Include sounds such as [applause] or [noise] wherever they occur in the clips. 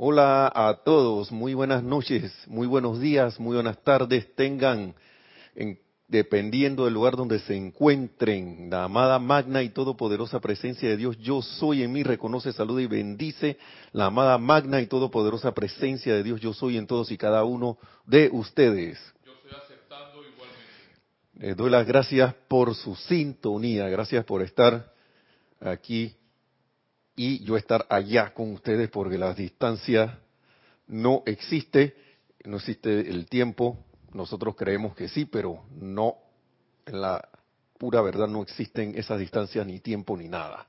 Hola a todos, muy buenas noches, muy buenos días, muy buenas tardes tengan, en, dependiendo del lugar donde se encuentren. La amada magna y todopoderosa presencia de Dios, yo soy en mí, reconoce, saluda y bendice. La amada magna y todopoderosa presencia de Dios, yo soy en todos y cada uno de ustedes. Yo estoy aceptando igualmente. Les doy las gracias por su sintonía, gracias por estar aquí y yo estar allá con ustedes porque la distancia no existe, no existe el tiempo, nosotros creemos que sí, pero no, en la pura verdad no existen esas distancias ni tiempo ni nada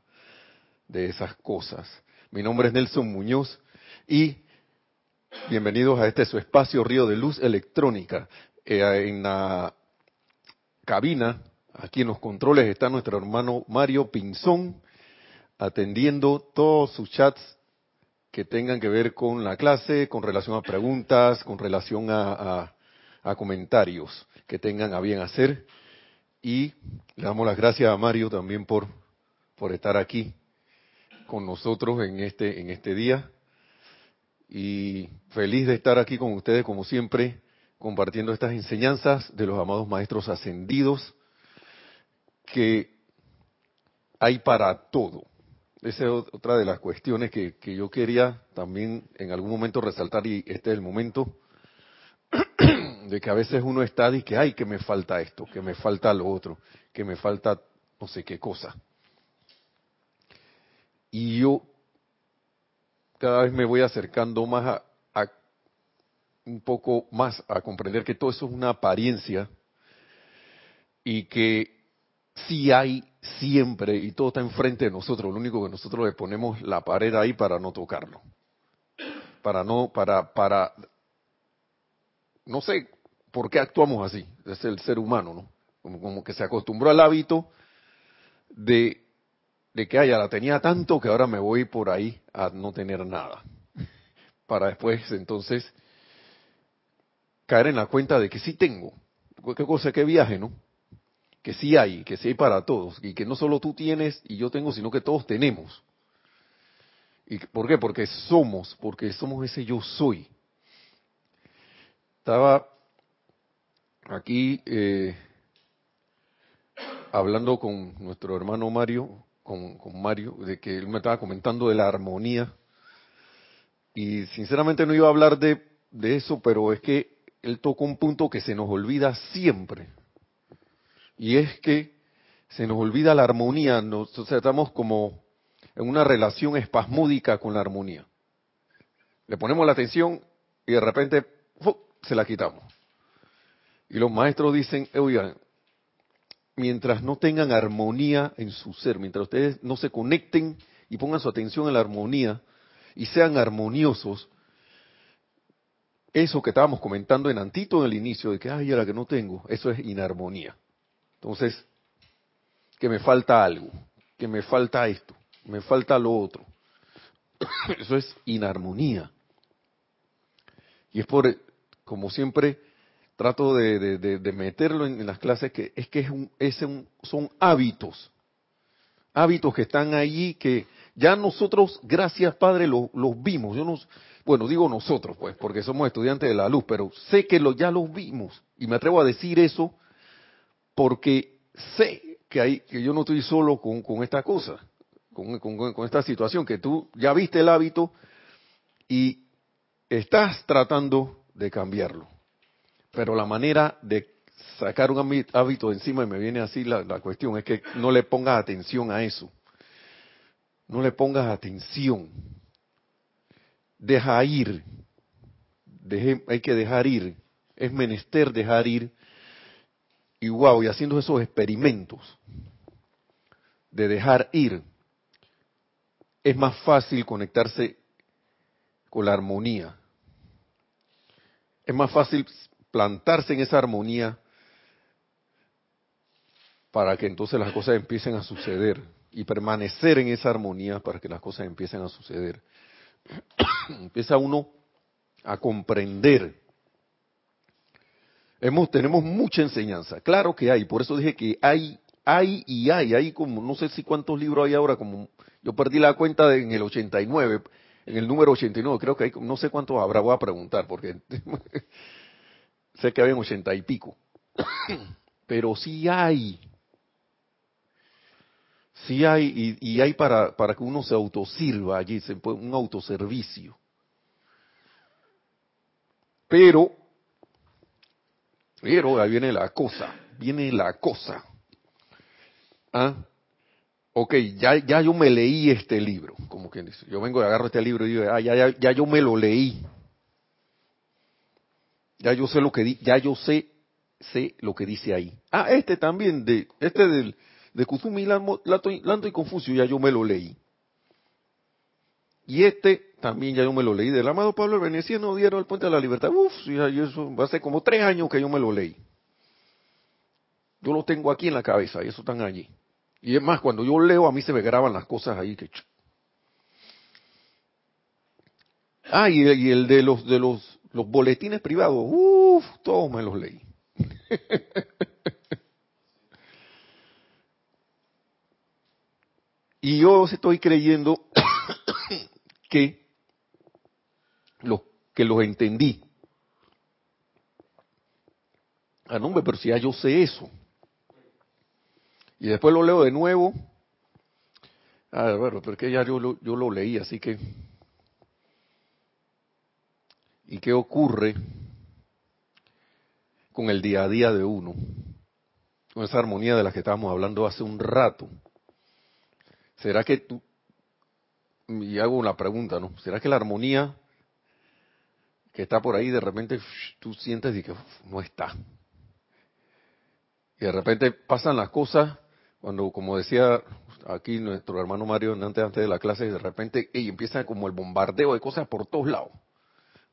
de esas cosas. Mi nombre es Nelson Muñoz y bienvenidos a este su espacio Río de Luz Electrónica. Eh, en la cabina, aquí en los controles, está nuestro hermano Mario Pinzón atendiendo todos sus chats que tengan que ver con la clase, con relación a preguntas, con relación a, comentarios que tengan a bien hacer. Y le damos las gracias a Mario también por, por estar aquí con nosotros en este, en este día. Y feliz de estar aquí con ustedes, como siempre, compartiendo estas enseñanzas de los amados maestros ascendidos que hay para todo. Esa es otra de las cuestiones que, que, yo quería también en algún momento resaltar y este es el momento de que a veces uno está y que, ay, que me falta esto, que me falta lo otro, que me falta no sé qué cosa. Y yo cada vez me voy acercando más a, a un poco más a comprender que todo eso es una apariencia y que sí hay siempre y todo está enfrente de nosotros. Lo único que nosotros le ponemos la pared ahí para no tocarlo. Para no, para, para, no sé por qué actuamos así. Es el ser humano, ¿no? Como, que se acostumbró al hábito de, de que, haya la tenía tanto que ahora me voy por ahí a no tener nada. [laughs] Para después, entonces, caer en la cuenta de que sí tengo. Qué cosa, qué viaje, ¿no? Que sí hay, que sí hay para todos, y que no solo tú tienes y yo tengo, sino que todos tenemos. ¿Y por qué? Porque somos, porque somos ese yo soy. Estaba aquí eh, hablando con nuestro hermano Mario, con, Mario, de que él me estaba comentando de la armonía, y sinceramente no iba a hablar de eso, pero es que él tocó un punto que se nos olvida siempre y es que se nos olvida la armonía, nos estamos como en una relación espasmódica con la armonía. Le ponemos la atención y de repente se la quitamos. Y los maestros dicen, oigan, mientras no tengan armonía en su ser, mientras ustedes no se conecten y pongan su atención en la armonía y sean armoniosos, eso que estábamos comentando en Antito en el inicio, de que, ay, era que no tengo, eso es inarmonía. Entonces, que me falta algo, que me falta esto, me falta lo otro. [coughs] Eso es inarmonía. Y es por, como siempre, trato de, meterlo en, las clases, que es que es un, es un, son hábitos. Hábitos que están allí, que ya nosotros, gracias Padre, los, los vimos. Yo no, bueno, digo nosotros, pues, porque somos estudiantes de la luz, pero sé que lo, ya los vimos. Y me atrevo a decir eso porque sé que, hay, que yo no estoy solo con, esta cosa, con, esta situación, que tú ya viste el hábito y estás tratando de cambiarlo. Pero la manera de sacar un hábito encima, y me viene así la, cuestión, es que no le pongas atención a eso. No le pongas atención. Deja ir. hay que dejar ir. Es menester dejar ir y wow, y haciendo esos experimentos de dejar ir, es más fácil conectarse con la armonía. Es más fácil plantarse en esa armonía para que entonces las cosas empiecen a suceder y permanecer en esa armonía para que las cosas empiecen a suceder. [coughs] Empieza uno a comprender Hemos, tenemos mucha enseñanza, claro que hay, por eso dije que hay, hay y hay, hay como, no sé si cuántos libros hay ahora, como yo perdí la cuenta de, en el 89, en el número 89, creo que hay, no sé cuántos habrá, voy a preguntar, porque [laughs] sé que habían ochenta y pico. [coughs] Pero sí hay. Sí hay, y, hay para, para que uno se autosirva allí, se un autoservicio. Pero, pero ahí viene la cosa, viene la cosa. ¿Ah? Ok, ya, ya yo me leí este libro, como quien dice. Yo vengo y agarro este libro y digo, ah, ya, ya, ya yo me lo leí. Ya yo sé lo que di, ya yo sé, sé lo que dice ahí. Ah, este también, de, este del, de Kuzumi, Lando y Confucio, ya yo me lo leí. Y este también ya yo me lo leí del amado Pablo el Veneciano, dieron el puente de la libertad. Uf, ya eso hace como tres años que yo me lo leí. Yo lo tengo aquí en la cabeza y eso están allí. Y es más, cuando yo leo a mí se me graban las cosas ahí que... Ah, y, y el de los de los, los boletines privados, uff, todos me los leí. [laughs] y yo estoy creyendo [coughs] que los, que los entendí. Ah, no, pero si ya yo sé eso. Y después lo leo de nuevo. Ah, bueno, porque ya yo, yo lo leí, así que... ¿Y qué ocurre con el día a día de uno? Con esa armonía de la que estábamos hablando hace un rato. ¿Será que tú, y hago una pregunta, ¿no? ¿Será que la armonía que está por ahí de repente tú sientes y que no está? Y de repente pasan las cosas cuando, como decía aquí nuestro hermano Mario antes, antes de la clase, de repente y empieza como el bombardeo de cosas por todos lados.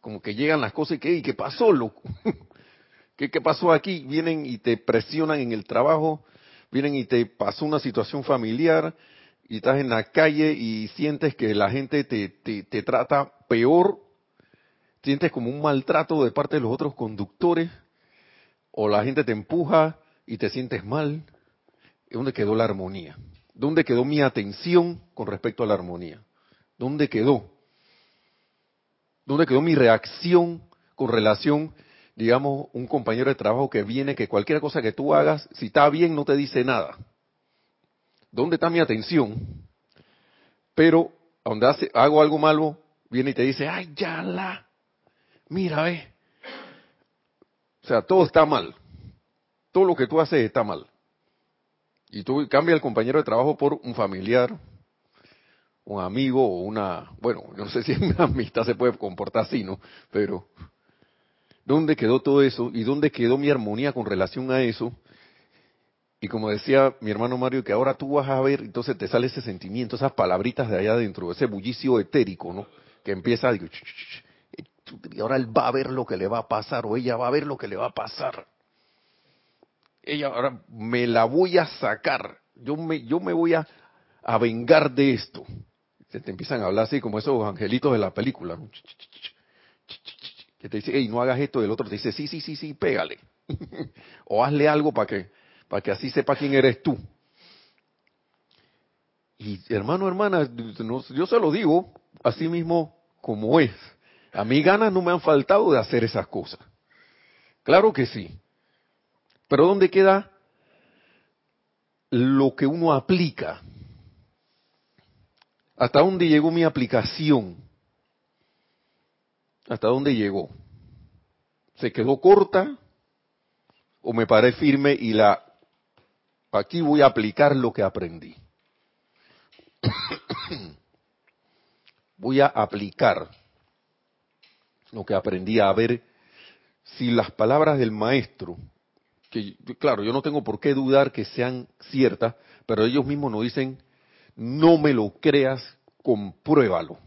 Como que llegan las cosas y que, ¿qué pasó, loco? [laughs] ¿Qué, ¿Qué pasó aquí? Vienen y te presionan en el trabajo, vienen y te pasó una situación familiar, y estás en la calle y sientes que la gente te, te, trata peor, sientes como un maltrato de parte de los otros conductores, o la gente te empuja y te sientes mal, ¿dónde quedó la armonía? ¿Dónde quedó mi atención con respecto a la armonía? ¿Dónde quedó? ¿Dónde quedó mi reacción con relación, digamos, un compañero de trabajo que viene, que cualquier cosa que tú hagas, si está bien, no te dice nada? ¿Dónde está mi atención? Pero donde hago algo malo, viene y te dice, ay, ya la, mira, ve. O sea, todo está mal. Todo lo que tú haces está mal. Y tú cambia el compañero de trabajo por un familiar, un amigo o una, bueno, no sé si [laughs] una amistad se puede comportar así, ¿no? Pero, ¿dónde quedó todo eso? ¿Y dónde quedó mi armonía con relación a eso? Y como decía mi hermano Mario, que ahora tú vas a ver, entonces te sale ese sentimiento, esas palabritas de allá adentro, ese bullicio etérico, ¿no? Que empieza, digo, y ahora él va a ver lo que le va a pasar, o ella va a ver lo que le va a pasar. Ella ahora me la voy a sacar, yo me, yo me voy a, a vengar de esto. Se te empiezan a hablar así como esos angelitos de la película. Que te dice, hey, no hagas esto, y el otro te dice, sí, sí, sí, sí, pégale. [laughs] o hazle algo para que para que así sepa quién eres tú. Y hermano, hermana, yo se lo digo así mismo como es. A mí ganas no me han faltado de hacer esas cosas. Claro que sí. Pero ¿dónde queda lo que uno aplica? ¿Hasta dónde llegó mi aplicación? ¿Hasta dónde llegó? ¿Se quedó corta? ¿O me paré firme y la Aquí voy a aplicar lo que aprendí. [coughs] voy a aplicar lo que aprendí a ver si las palabras del maestro, que claro, yo no tengo por qué dudar que sean ciertas, pero ellos mismos nos dicen, no me lo creas, compruébalo.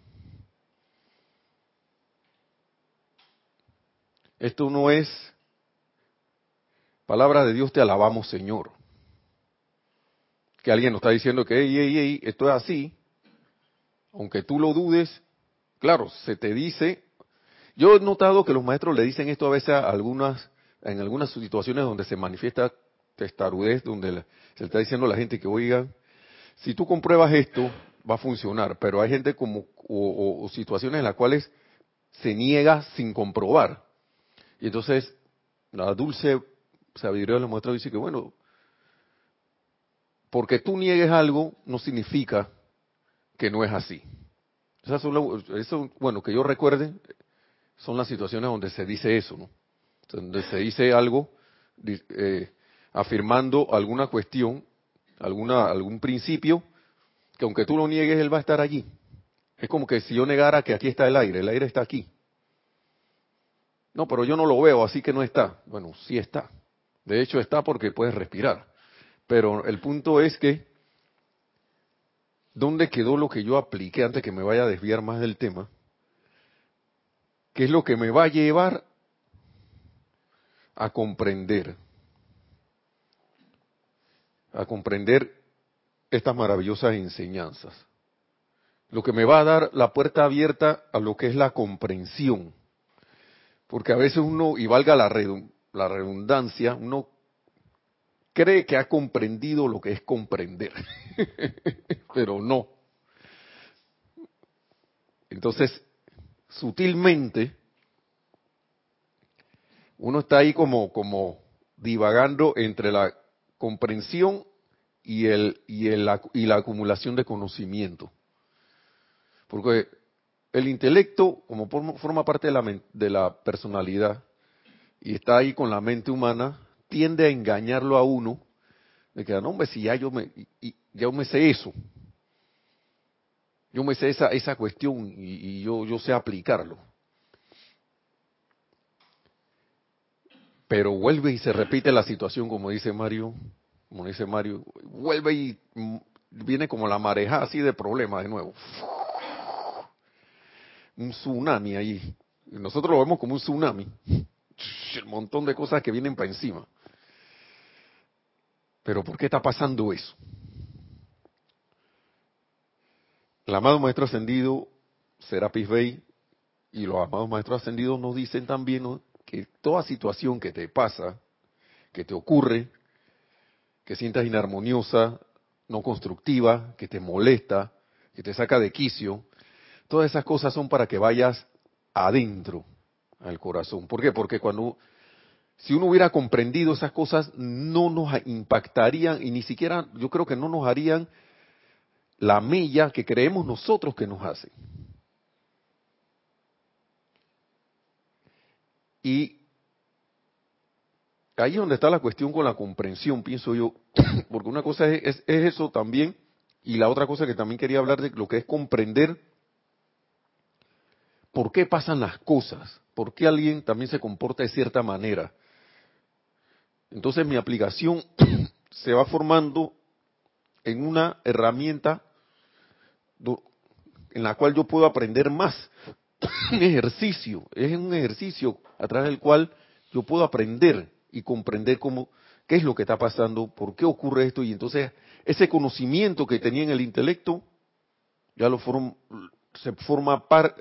Esto no es palabra de Dios, te alabamos Señor que alguien nos está diciendo que, hey, hey, hey, esto es así, aunque tú lo dudes, claro, se te dice, yo he notado que los maestros le dicen esto a veces a algunas, en algunas situaciones donde se manifiesta testarudez, donde se le está diciendo a la gente que, oiga, si tú compruebas esto, va a funcionar, pero hay gente como, o, o situaciones en las cuales se niega sin comprobar. Y entonces, la dulce sabiduría de los maestros dice que, bueno, porque tú niegues algo no significa que no es así. eso, bueno, que yo recuerde, son las situaciones donde se dice eso, ¿no? Donde se dice algo eh, afirmando alguna cuestión, alguna, algún principio, que aunque tú lo niegues, él va a estar allí. Es como que si yo negara que aquí está el aire, el aire está aquí. No, pero yo no lo veo, así que no está. Bueno, sí está. De hecho está porque puedes respirar. Pero el punto es que, ¿dónde quedó lo que yo apliqué antes que me vaya a desviar más del tema? ¿Qué es lo que me va a llevar a comprender? A comprender estas maravillosas enseñanzas. Lo que me va a dar la puerta abierta a lo que es la comprensión. Porque a veces uno, y valga la redundancia, uno cree que ha comprendido lo que es comprender, [laughs] pero no. Entonces, sutilmente, uno está ahí como, como divagando entre la comprensión y, el, y, el, y la acumulación de conocimiento. Porque el intelecto, como forma parte de la, de la personalidad, y está ahí con la mente humana, tiende a engañarlo a uno, de que, no, hombre, si ya yo me, ya me sé eso, yo me sé esa, esa cuestión y, yo, yo sé aplicarlo. Pero vuelve y se repite la situación, como dice Mario, como dice Mario, vuelve y viene como la mareja así de problemas de nuevo. Un tsunami ahí. Nosotros lo vemos como un tsunami. El montón de cosas que vienen para encima. Pero ¿por qué está pasando eso? El amado Maestro Ascendido, Serapis Bey, y los amados Maestros Ascendidos nos dicen también que toda situación que te pasa, que te ocurre, que sientas inarmoniosa, no constructiva, que te molesta, que te saca de quicio, todas esas cosas son para que vayas adentro al corazón. ¿Por qué? Porque cuando si uno hubiera comprendido esas cosas, no nos impactarían y ni siquiera, yo creo que no nos harían la mella que creemos nosotros que nos hace. Y ahí es donde está la cuestión con la comprensión, pienso yo, [coughs] porque una cosa es, es, eso también, y la otra cosa que también quería hablar de lo que es comprender por qué pasan las cosas, por qué alguien también se comporta de cierta manera. Entonces mi aplicación [coughs] se va formando en una herramienta en la cual yo puedo aprender más. [coughs] un ejercicio, es un ejercicio a través del cual yo puedo aprender y comprender cómo, qué es lo que está pasando, por qué ocurre esto, y entonces ese conocimiento que tenía en el intelecto, ya lo se forma par,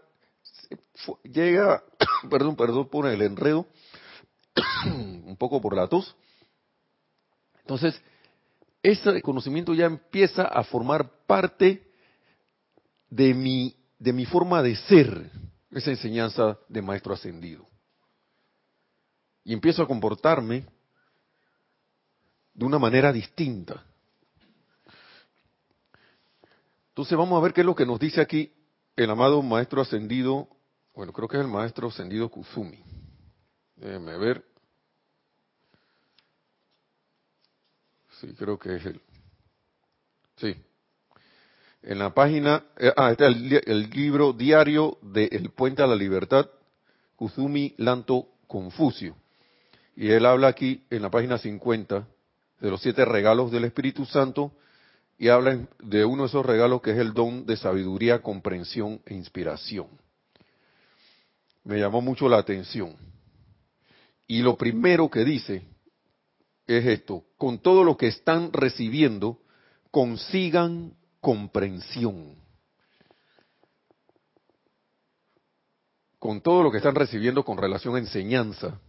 llega, [coughs] perdón, perdón por el enredo, [coughs] un poco por la tos. Entonces, ese conocimiento ya empieza a formar parte de mi, de mi forma de ser, esa enseñanza de maestro ascendido. Y empiezo a comportarme de una manera distinta. Entonces vamos a ver qué es lo que nos dice aquí el amado maestro ascendido, bueno, creo que es el maestro ascendido Kusumi. Déjenme ver. Sí, creo que es él. Sí. En la página, eh, ah, está el, libro diario de El Puente a la Libertad, Kuzumi Lanto Confucio. Y él habla aquí en la página 50 de los siete regalos del Espíritu Santo y habla de uno de esos regalos que es el don de sabiduría, comprensión e inspiración. Me llamó mucho la atención. Y lo primero que dice es esto, con todo lo que están recibiendo, consigan comprensión. Con todo lo que están recibiendo con relación a enseñanza,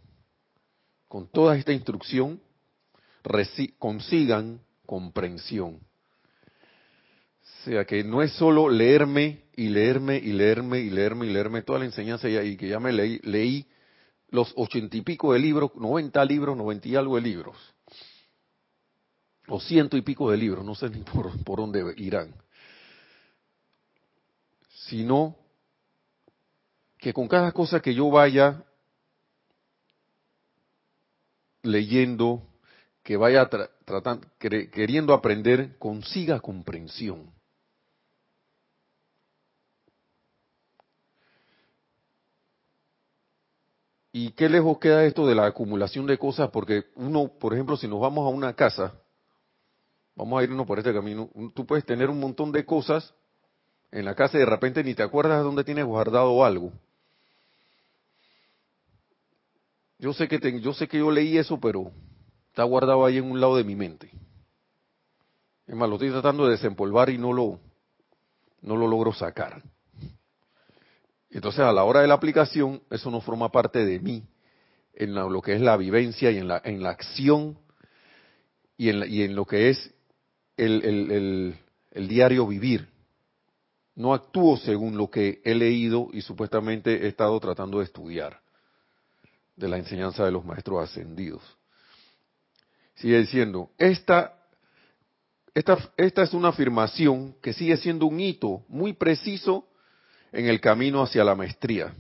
con toda esta instrucción, consigan comprensión. O sea, que no es solo leerme y leerme y leerme y leerme y leerme toda la enseñanza y que ya me leí, leí los ochenta y pico de libros, noventa libros, noventa y algo de libros. O ciento y pico de libros, no sé ni [laughs] por, por dónde irán. Sino que con cada cosa que yo vaya leyendo, que vaya tratando, queriendo aprender, consiga comprensión. ¿Y qué lejos queda esto de la acumulación de cosas? Porque uno, por ejemplo, si nos vamos a una casa, vamos a irnos por este camino, tú puedes tener un montón de cosas en la casa y de repente ni te acuerdas de dónde tienes guardado algo. Yo sé que yo sé que yo leí eso, pero está guardado ahí en un lado de mi mente. Es más, lo estoy tratando de desempolvar y no lo no lo logro sacar. Entonces, a la hora de la aplicación, eso no forma parte de mí, en lo que es la vivencia y en la, en la acción y en, y en lo que es el, el, diario vivir. No actúo según lo que he leído y supuestamente he estado tratando de estudiar de la enseñanza de los maestros ascendidos. Sigue diciendo, esta, esta, esta es una afirmación que sigue siendo un hito muy preciso en el camino hacia la maestría.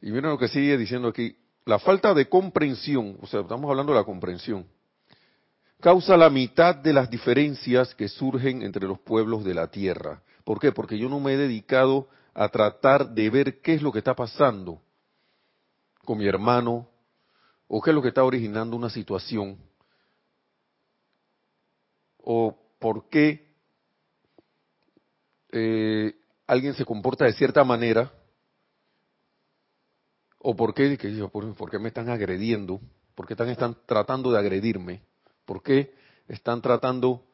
Y miren lo que sigue diciendo aquí. La falta de comprensión, o sea, estamos hablando de la comprensión, causa la mitad de las diferencias que surgen entre los pueblos de la tierra. ¿Por qué? Porque yo no me he dedicado a tratar de ver qué es lo que está pasando con mi hermano o qué es lo que está originando una situación o por qué eh, alguien se comporta de cierta manera, o por qué, por, qué me están agrediendo, por qué están, están tratando de agredirme, por qué están tratando,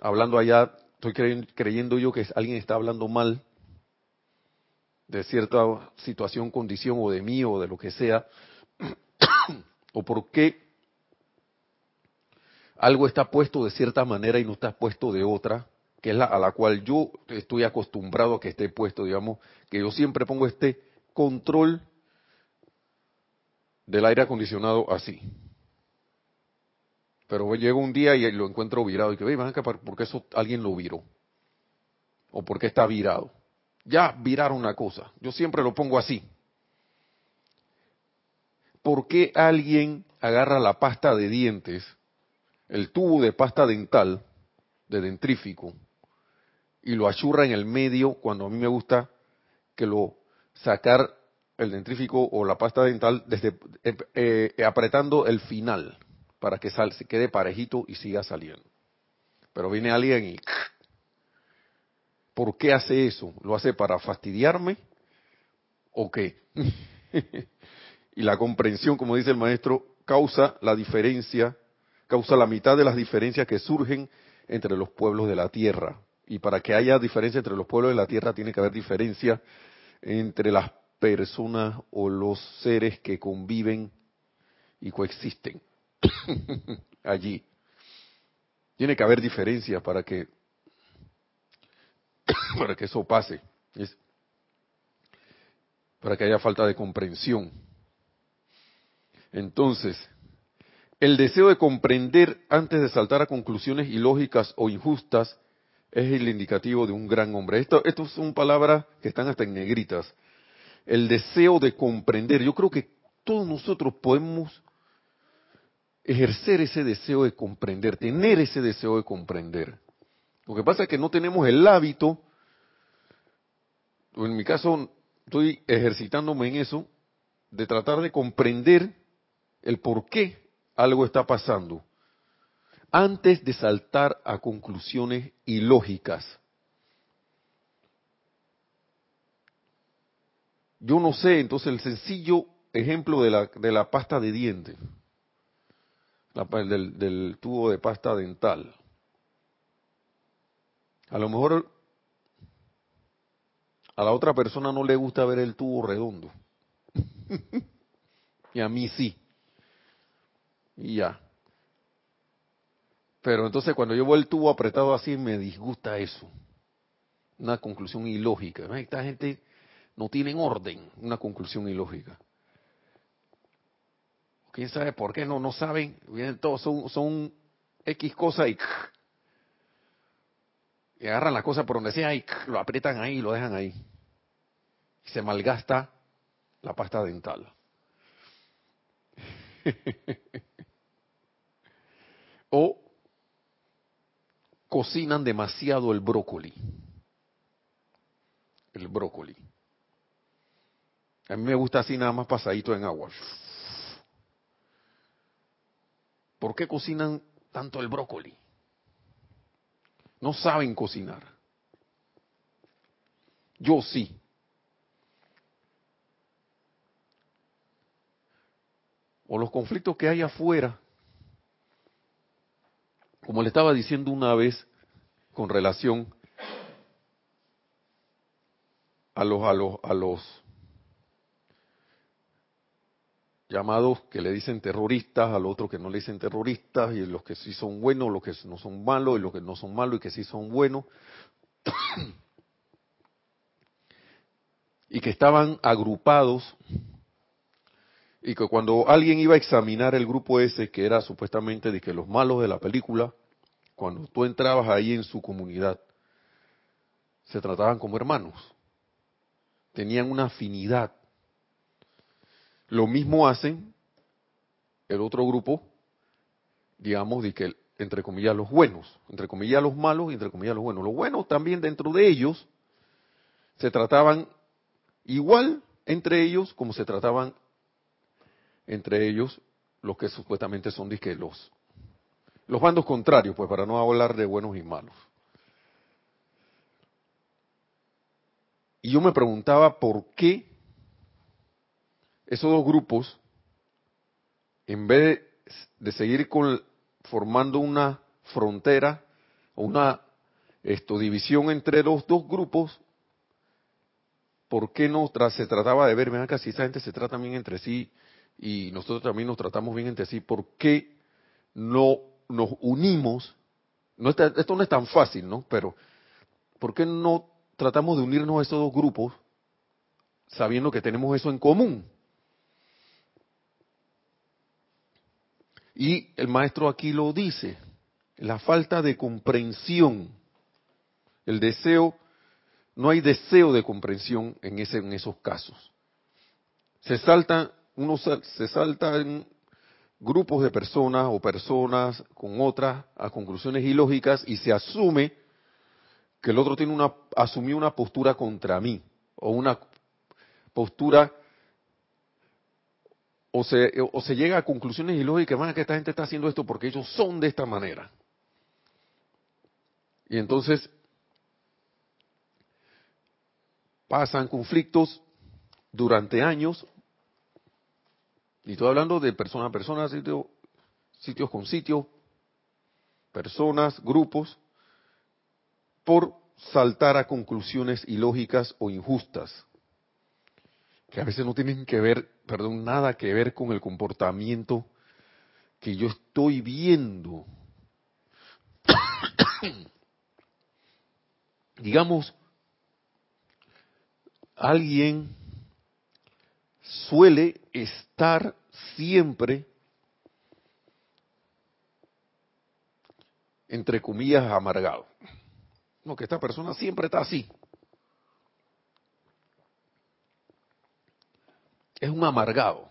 hablando allá, estoy creyendo yo que alguien está hablando mal de cierta situación, condición, o de mí, o de lo que sea, [coughs] o por qué algo está puesto de cierta manera y no está puesto de otra, que es la a la cual yo estoy acostumbrado a que esté puesto, digamos, que yo siempre pongo este control del aire acondicionado así. Pero llega un día y lo encuentro virado y que, van a ¿por qué eso alguien lo viró? ¿O por qué está virado? Ya viraron una cosa. Yo siempre lo pongo así. ¿Por qué alguien agarra la pasta de dientes, el tubo de pasta dental, de dentrífico, y lo achurra en el medio cuando a mí me gusta que lo sacar el dentrífico o la pasta dental desde eh, eh, apretando el final para que sal, se quede parejito y siga saliendo. Pero viene alguien y [laughs] ¿por qué hace eso? ¿Lo hace para fastidiarme o qué? [laughs] y la comprensión, como dice el maestro, causa la diferencia, causa la mitad de las diferencias que surgen entre los pueblos de la tierra. Y para que haya diferencia entre los pueblos de la tierra, tiene que haber diferencia entre las personas o los seres que conviven y coexisten [laughs] allí. Tiene que haber diferencia para que [coughs] para que eso pase. para que haya falta de comprensión. Entonces, el deseo de comprender antes de saltar a conclusiones ilógicas o injustas es el indicativo de un gran hombre. Esto, esto son palabras que están hasta en negritas. El deseo de comprender. Yo creo que todos nosotros podemos ejercer ese deseo de comprender, tener ese deseo de comprender. Lo que pasa es que no tenemos el hábito, en mi caso estoy ejercitándome en eso, de tratar de comprender el por qué algo está pasando antes de saltar a conclusiones ilógicas. Yo no sé, entonces el sencillo ejemplo de la, de la pasta de dientes, del, del tubo de pasta dental. A lo mejor a la otra persona no le gusta ver el tubo redondo. [laughs] y a mí sí. Y ya. Pero entonces cuando yo veo el tubo apretado así, me disgusta eso. Una conclusión ilógica. Esta gente no tiene orden, una conclusión ilógica. ¿Quién sabe por qué? No, no saben. Vienen todos, son, X cosas y, y agarran la cosa por donde sea y lo aprietan ahí y lo dejan ahí. Y se malgasta la pasta dental. [laughs] o cocinan demasiado el brócoli. El brócoli. A mí me gusta así nada más pasadito en agua. ¿Por qué cocinan tanto el brócoli? No saben cocinar. Yo sí. O los conflictos que hay afuera. Como le estaba diciendo una vez con relación a los a los a los llamados que le dicen terroristas, al otro que no le dicen terroristas, y los que sí son buenos, los que no son malos, y los que no son malos y que sí son buenos, [coughs] y que estaban agrupados, y que cuando alguien iba a examinar el grupo ese, que era supuestamente de que los malos de la película, cuando tú entrabas ahí en su comunidad, se trataban como hermanos, tenían una afinidad, lo mismo hacen el otro grupo, digamos, de que entre comillas los buenos, entre comillas los malos y entre comillas los buenos. Los buenos también dentro de ellos se trataban igual entre ellos como se trataban entre ellos los que supuestamente son de los los bandos contrarios, pues para no hablar de buenos y malos. Y yo me preguntaba por qué esos dos grupos, en vez de, seguir con, formando una frontera una esto, división entre los dos grupos, ¿por qué no se trataba de ver, vean si esa gente se trata bien entre sí y nosotros también nos tratamos bien entre sí, ¿por qué no nos unimos? No esto no es tan fácil, ¿no? Pero, ¿por qué no tratamos de unirnos a esos dos grupos sabiendo que tenemos eso en común? Y el maestro aquí lo dice, la falta de comprensión, el deseo, no hay deseo de comprensión en, ese, en esos casos. Se salta, uno se salta en grupos de personas o personas con otras a conclusiones ilógicas y se asume que el otro tiene una, asumió una postura contra mí o una postura o se, o se llega a conclusiones ilógicas, van que esta gente está haciendo esto porque ellos son de esta manera. Y entonces pasan conflictos durante años, y estoy hablando de persona a persona, sitios con sitios, personas, grupos, por saltar a conclusiones ilógicas o injustas que a veces no tienen que ver, perdón, nada que ver con el comportamiento que yo estoy viendo. [coughs] Digamos, alguien suele estar siempre, entre comillas, amargado. No, que esta persona siempre está así. Es un amargado.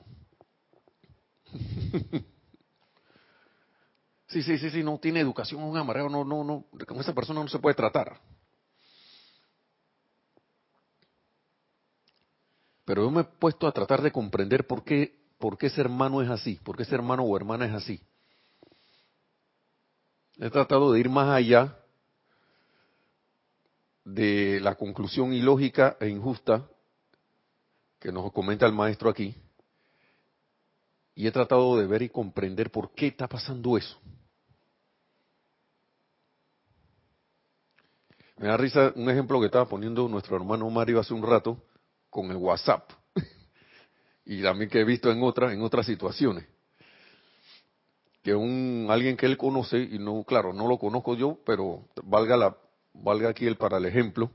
Sí, sí, sí, sí, no tiene educación, es un amargado, no, no, no, con esa persona no se puede tratar. Pero yo me he puesto a tratar de comprender por qué, por qué ese hermano es así, por qué ese hermano o hermana es así. He tratado de ir más allá de la conclusión ilógica e injusta que nos comenta el maestro aquí, y he tratado de ver y comprender por qué está pasando eso. Me da risa un ejemplo que estaba poniendo nuestro hermano Mario hace un rato con el WhatsApp. [laughs] y también que he visto en otras, en otras situaciones. que un alguien que él conoce y no claro no lo conozco yo pero valga la valga aquí el para el ejemplo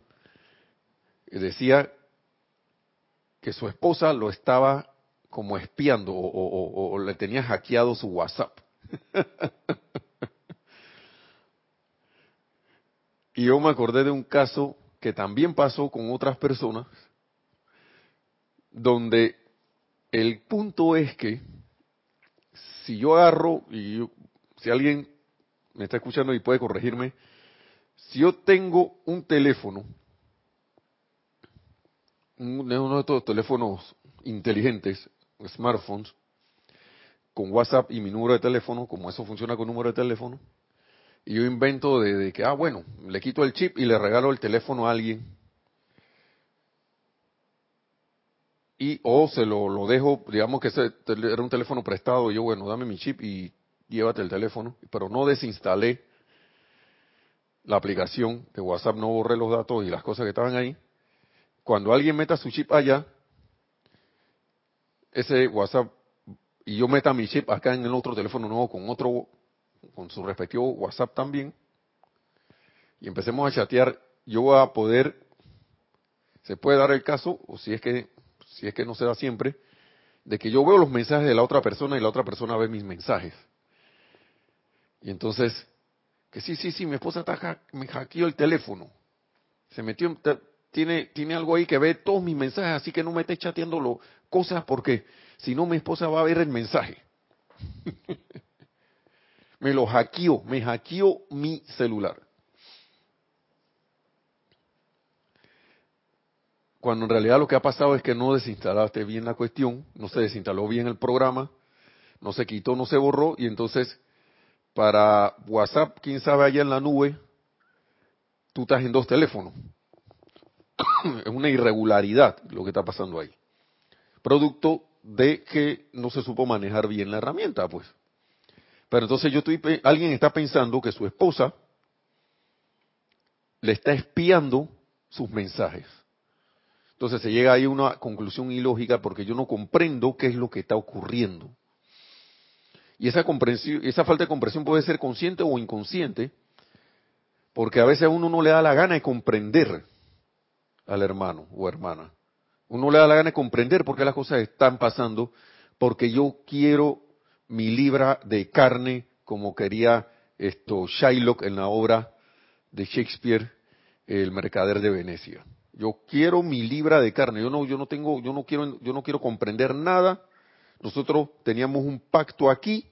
decía que su esposa lo estaba como espiando o, le tenía hackeado su WhatsApp. [laughs] Y yo me acordé de un caso que también pasó con otras personas donde el punto es que si yo agarro, y si alguien me está escuchando y puede corregirme, si yo tengo un teléfono, uno de estos teléfonos inteligentes, smartphones, con WhatsApp y mi número de teléfono, como eso funciona con número de teléfono, y yo invento de, que, ah, bueno, le quito el chip y le regalo el teléfono a alguien, y o se lo, lo dejo, digamos que ese era un teléfono prestado, y yo, bueno, dame mi chip y llévate el teléfono, pero no desinstalé la aplicación de WhatsApp, no borré los datos y las cosas que estaban ahí. Cuando alguien meta su chip allá, ese WhatsApp, y yo meta mi chip acá en el otro teléfono nuevo con otro, con su respectivo WhatsApp también, y empecemos a chatear, yo voy a poder, se puede dar el caso, o si es que si es que no se da siempre, de que yo veo los mensajes de la otra persona y la otra persona ve mis mensajes. Y entonces, que sí, sí, sí, mi esposa está me hackeó el teléfono. Se metió, tiene, tiene algo ahí que ve todos mis mensajes, así que no me esté chateando cosas porque si no mi esposa va a ver el mensaje. [laughs] me lo hackeó, me hackeó mi celular. cuando en realidad lo que ha pasado es que no desinstalaste bien la cuestión, no se desinstaló bien el programa, no se quitó, no se borró, y entonces para WhatsApp, quién sabe allá en la nube, tú estás en dos teléfonos. Es una irregularidad lo que está pasando ahí. Producto de que no se supo manejar bien la herramienta, pues. Pero entonces yo estoy, alguien está pensando que su esposa le está espiando sus mensajes. Entonces se llega ahí a una conclusión ilógica porque yo no comprendo qué es lo que está ocurriendo. Y esa, comprensión, esa falta de comprensión puede ser consciente o inconsciente, porque a veces a uno no le da la gana de comprender al hermano o hermana. Uno le da la gana de comprender por qué las cosas están pasando, porque yo quiero mi libra de carne, como quería esto Shylock en la obra de Shakespeare, El mercader de Venecia. Yo quiero mi libra de carne. Yo no, yo no tengo, yo no quiero, yo no quiero comprender nada. Nosotros teníamos un pacto aquí.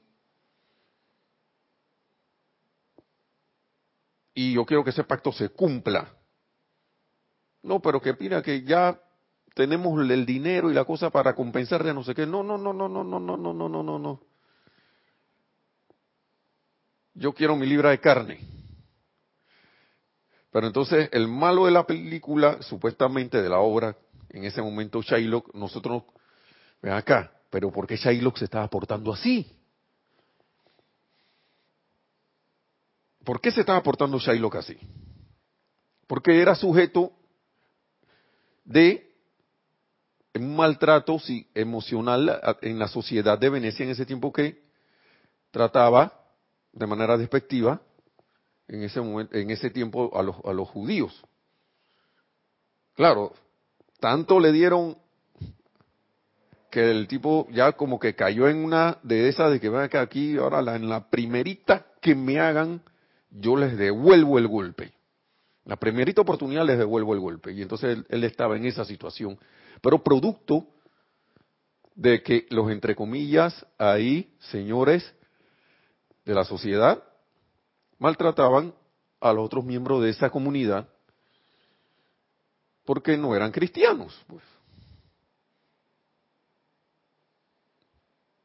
Y yo quiero que ese pacto se cumpla. No, pero que mira que ya tenemos el dinero y la cosa para compensar de no sé qué. No, no, no, no, no, no, no, no, no, no, no, no. Yo quiero mi libra de carne. Pero entonces el malo de la película, supuestamente de la obra, en ese momento Shylock, nosotros, ven acá, pero ¿por qué Shylock se estaba portando así? ¿Por qué se estaba portando Shylock así? Porque era sujeto de un maltrato emocional en la sociedad de Venecia en ese tiempo que trataba de manera despectiva en ese momento, en ese tiempo a los, a los judíos. Claro, tanto le dieron que el tipo ya como que cayó en una de esas de que vean que aquí ahora la, en la primerita que me hagan yo les devuelvo el golpe. La primerita oportunidad les devuelvo el golpe. Y entonces él, estaba en esa situación. Pero producto de que los entre comillas ahí señores de la sociedad maltrataban a los otros miembros de esa comunidad porque no eran cristianos. Pues.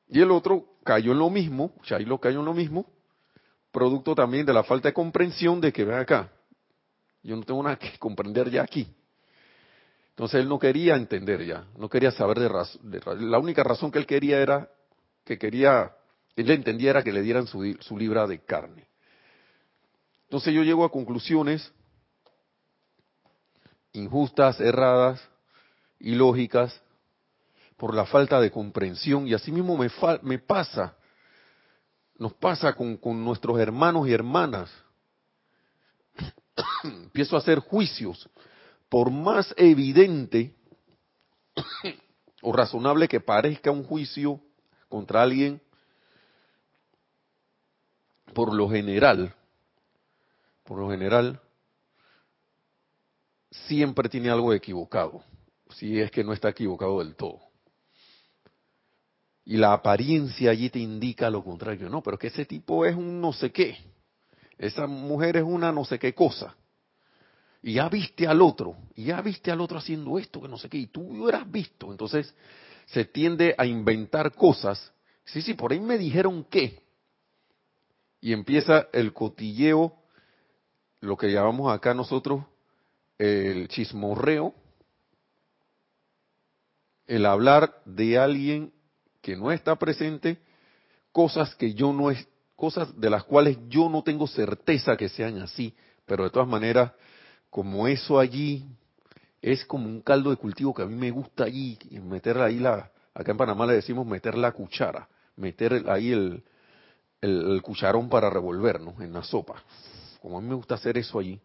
Y el otro cayó en lo mismo, Shailo cayó en lo mismo, producto también de la falta de comprensión de que, ven acá, yo no tengo nada que comprender ya aquí. Entonces él no quería entender ya, no quería saber de razón. La única razón que él quería era que quería, él entendiera que le dieran su, su libra de carne. Entonces yo llego a conclusiones injustas, erradas, ilógicas, por la falta de comprensión y así mismo me, me pasa nos pasa con, con nuestros hermanos y hermanas. [coughs] Empiezo a hacer juicios. Por más evidente [coughs] o razonable que parezca un juicio contra alguien, por lo general, por lo general, siempre tiene algo equivocado, si es que no está equivocado del todo. Y la apariencia allí te indica lo contrario. No, pero que ese tipo es un no sé qué. Esa mujer es una no sé qué cosa. Y ya viste al otro, y ya viste al otro haciendo esto, que no sé qué, y tú hubieras visto. Entonces se tiende a inventar cosas. Sí, sí, por ahí me dijeron qué. Y empieza el cotilleo, lo que llamamos acá nosotros el chismorreo, el hablar de alguien que no está presente, cosas que yo no es, cosas de las cuales yo no tengo certeza que sean así, pero de todas maneras, como eso allí es como un caldo de cultivo que a mí me gusta allí, meter ahí la, acá en Panamá le decimos meter la cuchara, meter ahí el, el, cucharón para revolvernos en la sopa. Como a mí me gusta hacer eso allí,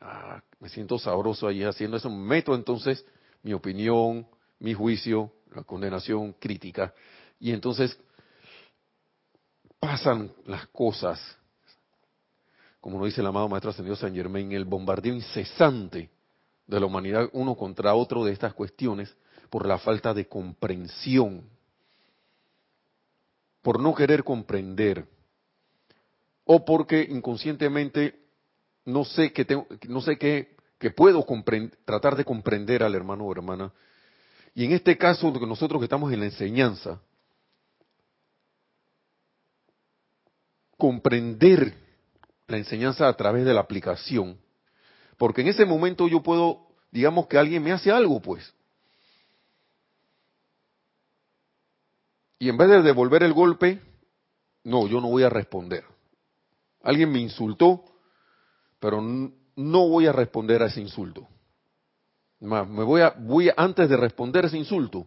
ah, me siento sabroso allí haciendo eso, meto entonces mi opinión, mi juicio, la condenación crítica, y entonces pasan las cosas, como lo dice el amado Maestro Ascendido San Germain, el bombardeo incesante de la humanidad uno contra otro de estas cuestiones por la falta de comprensión, por no querer comprender, o porque inconscientemente no sé que tengo, no sé qué, que puedo tratar de comprender al hermano o hermana. Y en este caso, nosotros que estamos en la enseñanza, comprender la enseñanza a través de la aplicación, porque en ese momento yo puedo, digamos que alguien me hace algo, pues. Y en vez de devolver el golpe, no, yo no voy a responder. Alguien me insultó, pero no voy a responder a ese insulto. Me voy a, voy antes de responder ese insulto,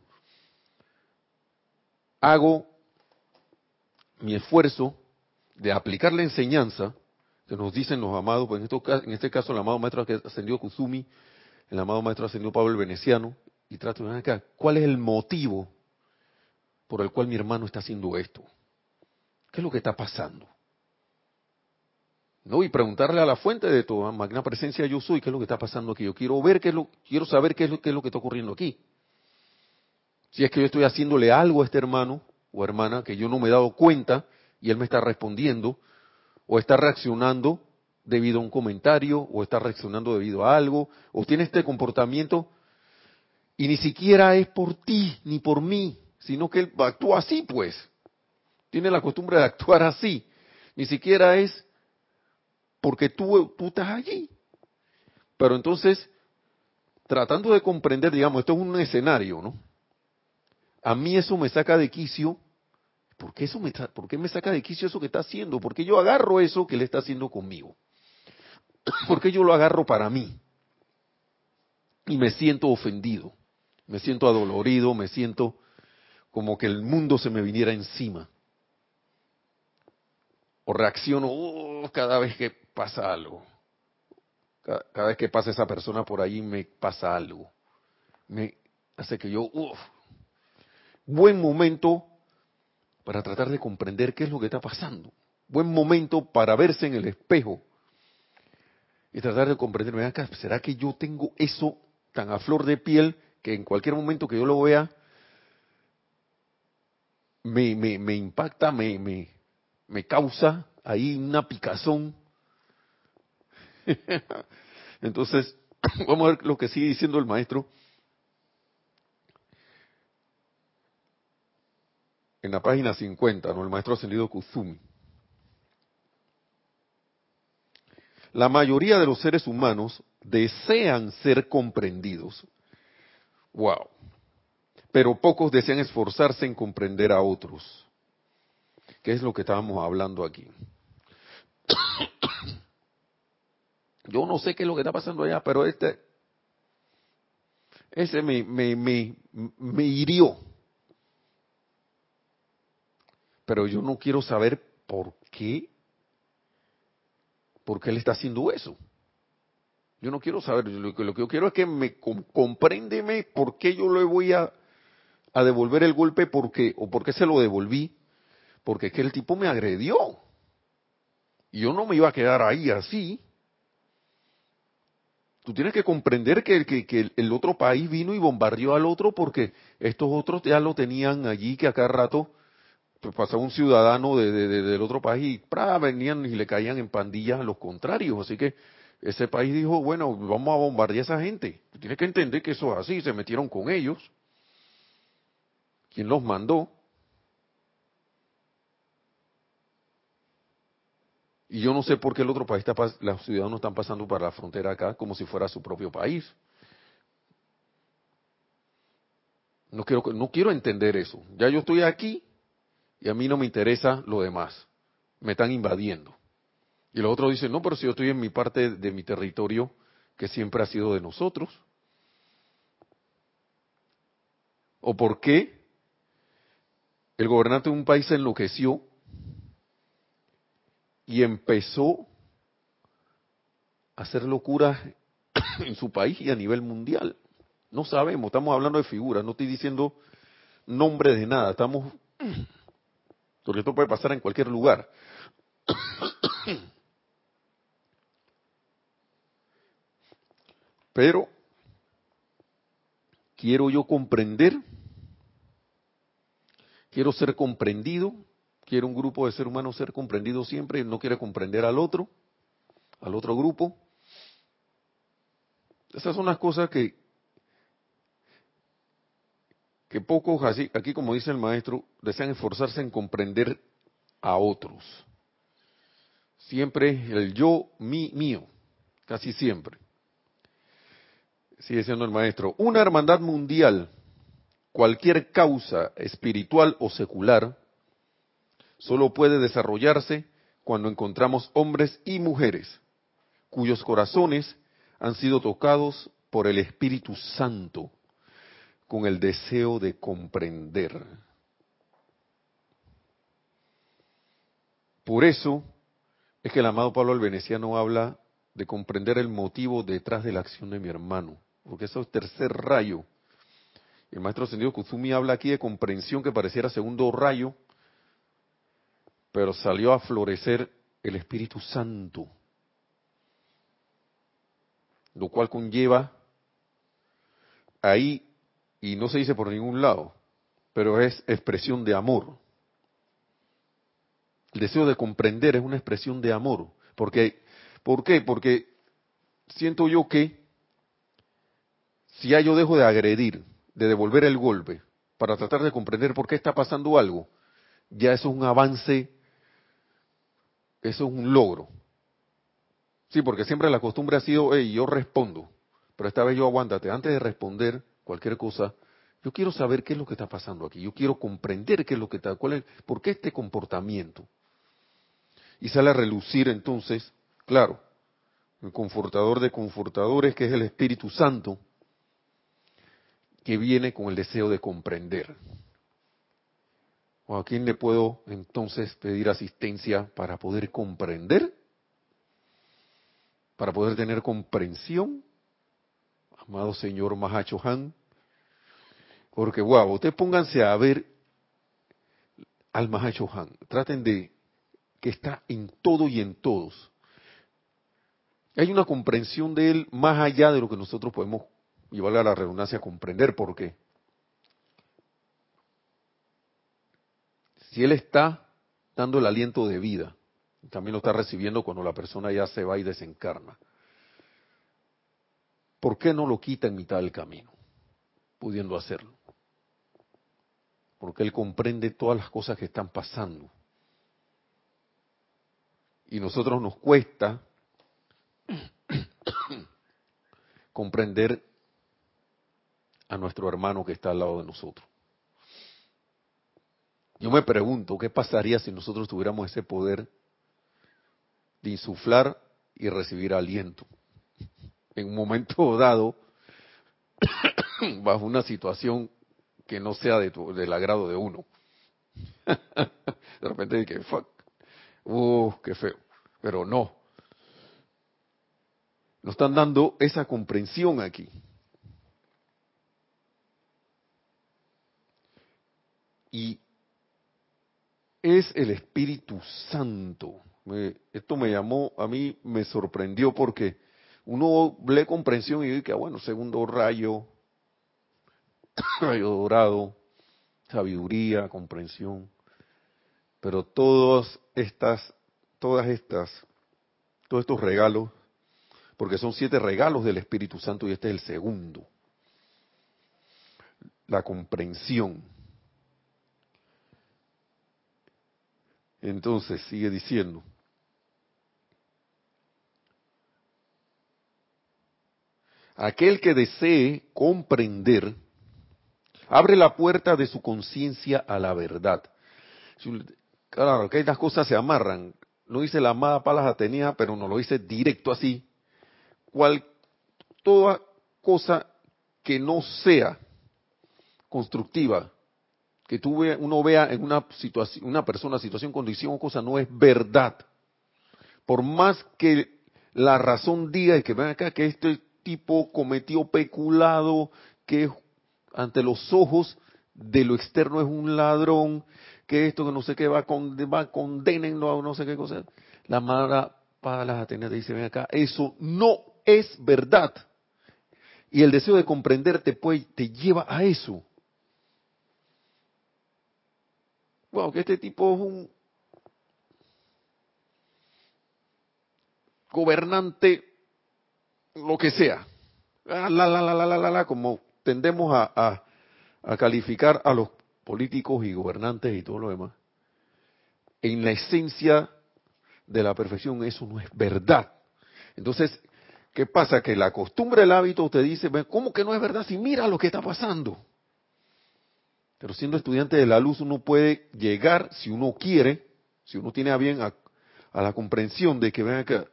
hago mi esfuerzo de aplicar la enseñanza que nos dicen los amados, pues en, este caso el amado maestro ascendió Kuzumi, el amado maestro ascendió Pablo el Veneciano, y trato de ver acá, ¿cuál es el motivo por el cual mi hermano está haciendo esto? ¿Qué es lo que está pasando? ¿no? Y preguntarle a la fuente de toda magna presencia yo soy, qué es lo que está pasando aquí. Yo quiero ver qué es lo, quiero saber qué es lo, qué es lo que está ocurriendo aquí. Si es que yo estoy haciéndole algo a este hermano o hermana que yo no me he dado cuenta y él me está respondiendo, o está reaccionando debido a un comentario, o está reaccionando debido a algo, o tiene este comportamiento y ni siquiera es por ti ni por mí, sino que él actúa así, pues. Tiene la costumbre de actuar así. Ni siquiera es porque tú, tú estás allí. Pero entonces, tratando de comprender, digamos, esto es un escenario, ¿no? A mí eso me saca de quicio. ¿Por qué, eso me, ¿Por qué me saca de quicio eso que está haciendo? ¿Por qué yo agarro eso que él está haciendo conmigo? [clears throat] ¿Por qué yo lo agarro para mí? Y me siento ofendido, me siento adolorido, me siento como que el mundo se me viniera encima. O reacciono uh, cada vez que pasa algo. Cada, vez que pasa esa persona por ahí me pasa algo. Me hace que yo, uff, buen momento para tratar de comprender qué es lo que está pasando. Buen momento para verse en el espejo y tratar de comprender, acá, ¿será que yo tengo eso tan a flor de piel que en cualquier momento que yo lo vea me, me, me impacta, me, me, me causa ahí una picazón [laughs] Entonces, [laughs] vamos a ver lo que sigue diciendo el maestro. En la página 50, ¿no? El maestro ascendido Kuzumi. La mayoría de los seres humanos desean ser comprendidos. Wow. Pero pocos desean esforzarse en comprender a otros. ¿Qué es lo que estábamos hablando aquí? [coughs] Yo no sé qué es lo que está pasando allá, pero este, ese me, me, me, me hirió. Pero yo no quiero saber por qué, por qué él está haciendo eso. Yo no quiero saber, lo que, lo que yo quiero es que me compréndeme por qué yo le voy a, a devolver el golpe, porque, o por qué se lo devolví, porque es que el tipo me agredió. Y yo no me iba a quedar ahí así. Tú tienes que comprender que, que, el otro país vino y bombardeó al otro porque estos otros ya lo tenían allí, que a cada rato pasaba un ciudadano de, del otro país y venían y le caían en pandillas a los contrarios. Así que ese país dijo, bueno, vamos a bombardear a esa gente. Tienes que entender que eso es así, se metieron con ellos. ¿Quién los mandó? Y yo no sé por qué el otro país, está, los ciudadanos están pasando para la frontera acá como si fuera su propio país. No quiero, no quiero entender eso. Ya yo estoy aquí y a mí no me interesa lo demás. Me están invadiendo. Y los otros dicen, no, pero si yo estoy en mi parte de mi territorio que siempre ha sido de nosotros. ¿O por qué el gobernante de un país se enloqueció y empezó a hacer locuras [coughs] en su país y a nivel mundial? No sabemos, estamos hablando de figuras, no estoy diciendo nombre de nada, estamos... Porque esto puede pasar en cualquier lugar. Pero quiero yo comprender, quiero ser comprendido, quiero un grupo de ser humanos ser comprendido siempre, y no quiere comprender al otro, al otro grupo. Esas son las cosas que, que pocos, así, aquí como dice el maestro, desean esforzarse en comprender a otros. Siempre el yo, mi, mío, casi siempre. Sigue siendo el maestro, una hermandad mundial, cualquier causa espiritual o secular, solo puede desarrollarse cuando encontramos hombres y mujeres cuyos corazones han sido tocados por el Espíritu Santo con el deseo de comprender. Por eso es que el amado Pablo el Veneciano habla de comprender el motivo detrás de la acción de mi hermano porque eso es tercer rayo. El maestro ascendido Kuzumi habla aquí de comprensión que pareciera segundo rayo, pero salió a florecer el Espíritu Santo, lo cual conlleva ahí, y no se dice por ningún lado, pero es expresión de amor. El deseo de comprender es una expresión de amor. Porque, ¿Por qué? Porque siento yo que si ya yo dejo de agredir, de devolver el golpe, para tratar de comprender por qué está pasando algo, ya eso es un avance, eso es un logro. Sí, porque siempre la costumbre ha sido, hey, yo respondo, pero esta vez yo aguántate, antes de responder cualquier cosa, yo quiero saber qué es lo que está pasando aquí, yo quiero comprender qué es lo que está, cuál es, por qué este comportamiento. Y sale a relucir entonces, claro, el confortador de confortadores, que es el Espíritu Santo, que viene con el deseo de comprender. ¿O a quién le puedo entonces pedir asistencia para poder comprender? Para poder tener comprensión, amado señor Mahacho Han. Porque, wow, ustedes pónganse a ver al Mahacho Han. Traten de que está en todo y en todos. Hay una comprensión de él más allá de lo que nosotros podemos y valga la redundancia, comprender por qué. Si Él está dando el aliento de vida, también lo está recibiendo cuando la persona ya se va y desencarna. ¿Por qué no lo quita en mitad del camino, pudiendo hacerlo? Porque Él comprende todas las cosas que están pasando. Y nosotros nos cuesta [coughs] comprender a nuestro hermano que está al lado de nosotros. Yo me pregunto, ¿qué pasaría si nosotros tuviéramos ese poder de insuflar y recibir aliento? En un momento [laughs] dado, bajo una situación que no sea de del agrado de uno. [laughs] de repente dije, fuck, uh, qué feo. Pero no. Nos están dando esa comprensión aquí. Y es el Espíritu Santo. esto me llamó, a mí me sorprendió porque uno lee comprensión y dice, ah, bueno, segundo rayo, [coughs] rayo dorado, sabiduría, comprensión. Pero todas estas, todas estas, todos estos regalos, porque son siete regalos del Espíritu Santo y este es el segundo. La comprensión. Entonces, sigue diciendo. Aquel que desee comprender, abre la puerta de su conciencia a la verdad. Claro, que estas cosas se amarran. No dice la amada Palas Atenea, pero no lo dice directo así. Cual, toda cosa que no sea constructiva, que tú uno vea en una situación, una persona, situación, condición o cosa no es verdad. Por más que la razón diga y que ven acá que este tipo cometió peculado, que ante los ojos de lo externo es un ladrón, que esto que no sé qué va, con, va condenenlo a no sé qué cosa. La mala para las Atenas dice, ven acá, eso no es verdad. Y el deseo de comprenderte pues, te lleva a eso. Bueno, que este tipo es un gobernante, lo que sea. La, la, la, la, la, la, la, como tendemos a, a, a calificar a los políticos y gobernantes y todo lo demás. En la esencia de la perfección eso no es verdad. Entonces, ¿qué pasa? Que la costumbre, del hábito te dice, ¿cómo que no es verdad si mira lo que está pasando? Pero siendo estudiante de la luz uno puede llegar, si uno quiere, si uno tiene a bien a, la comprensión de que vean que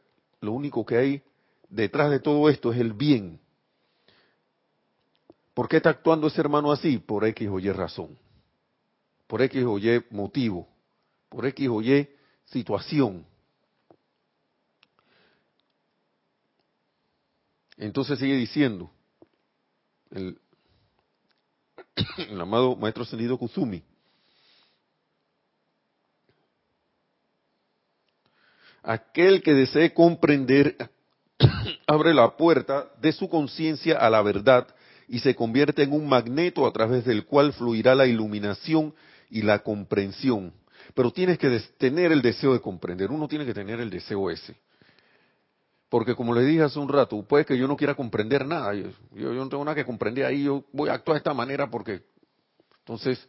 lo único que hay detrás de todo esto es el bien. ¿Por qué está actuando ese hermano así? Por X o Y razón. Por X o Y motivo. Por X o Y situación. Entonces sigue diciendo, el, amado Maestro Ascendido Kusumi. Aquel que desee comprender [coughs] abre la puerta de su conciencia a la verdad y se convierte en un magneto a través del cual fluirá la iluminación y la comprensión. Pero tienes que tener el deseo de comprender, uno tiene que tener el deseo ese. Porque como le dije hace un rato, puede que yo no quiera comprender nada, yo, yo, no tengo nada que comprender ahí, yo voy a actuar de esta manera porque entonces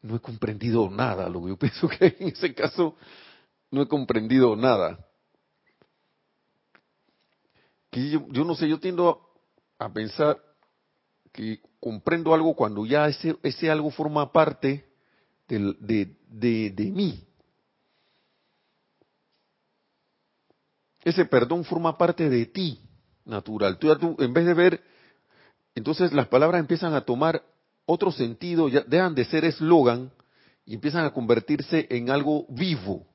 no he comprendido nada, lo que yo [laughs] pienso que en ese caso no he comprendido nada. Que yo, no sé, yo tiendo a, pensar que comprendo algo cuando ya ese, ese algo forma parte de, de, de mí. ese perdón forma parte de ti, natural. Tú, en vez de ver, entonces las palabras empiezan a tomar otro sentido, ya dejan de ser eslogan y empiezan a convertirse en algo vivo,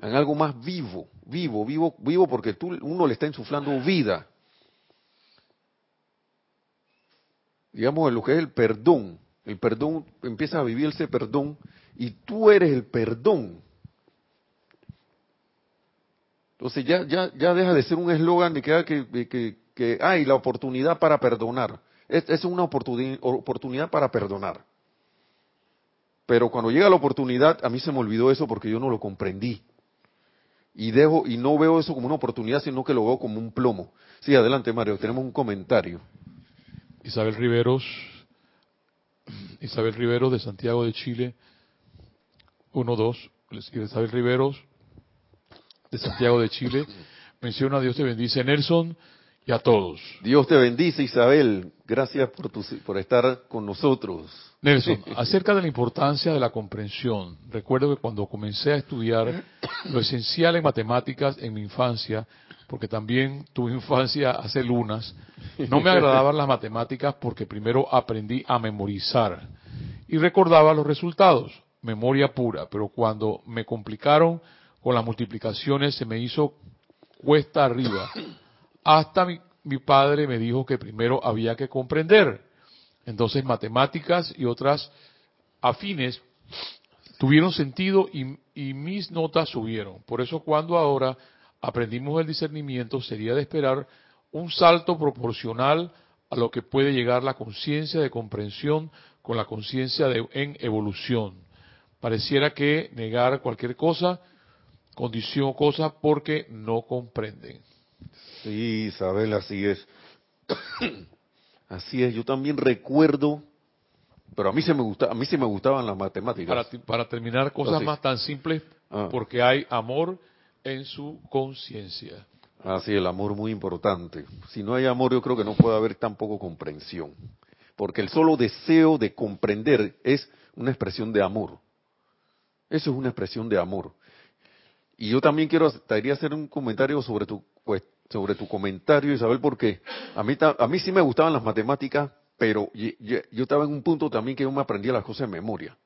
en algo más vivo, vivo, vivo, vivo porque tú, uno le está insuflando vida. Digamos, en lo que es el perdón, el perdón empieza a vivirse perdón y tú eres el perdón. Entonces ya, ya, ya deja de ser un eslogan de que, que, que, hay la oportunidad para perdonar. Es, es una oportunidad para perdonar. Pero cuando llega la oportunidad, a mí se me olvidó eso porque yo no lo comprendí. Y dejo, y no veo eso como una oportunidad, sino que lo veo como un plomo. Sí, adelante Mario, tenemos un comentario. Isabel Riveros, Isabel Riveros de Santiago de Chile, 1-2. Isabel Riveros, de Santiago de Chile. [clears throat] Menciona Dios te bendice, Nelson, y a todos. Dios te bendice, Isabel. Gracias por, por estar con nosotros. Nelson, [laughs] acerca de la importancia de la comprensión, recuerdo que cuando comencé a estudiar lo esencial en matemáticas en mi infancia, porque también tuve infancia hace lunas, no me agradaban las matemáticas porque primero aprendí a memorizar y recordaba los resultados, memoria pura, pero cuando me complicaron con las multiplicaciones se me hizo cuesta arriba. Hasta mi, padre me dijo que primero había que comprender. Entonces matemáticas y otras afines tuvieron sentido y, y, mis notas subieron. Por eso cuando ahora aprendimos el discernimiento sería de esperar un salto proporcional a lo que puede llegar la conciencia de comprensión con la conciencia en evolución. Pareciera que negar cualquier cosa, condición o cosa porque no comprenden. Sí, Isabel, así es. [coughs] así es, yo también recuerdo pero a mí se me gusta, a mí sí me gustaban las matemáticas. Para, terminar, cosas más tan simples, ah. porque hay amor en su conciencia. Ah, sí, el amor muy importante. Si no hay amor, yo creo que no puede haber tampoco comprensión. Porque el solo deseo de comprender es una expresión de amor. Eso es una expresión de amor. Y yo también quiero, te hacer un comentario sobre tu, pues, sobre tu comentario, Isabel, porque a mí, a mí sí me gustaban las matemáticas, pero yo, estaba en un punto también que yo me aprendía las cosas en memoria.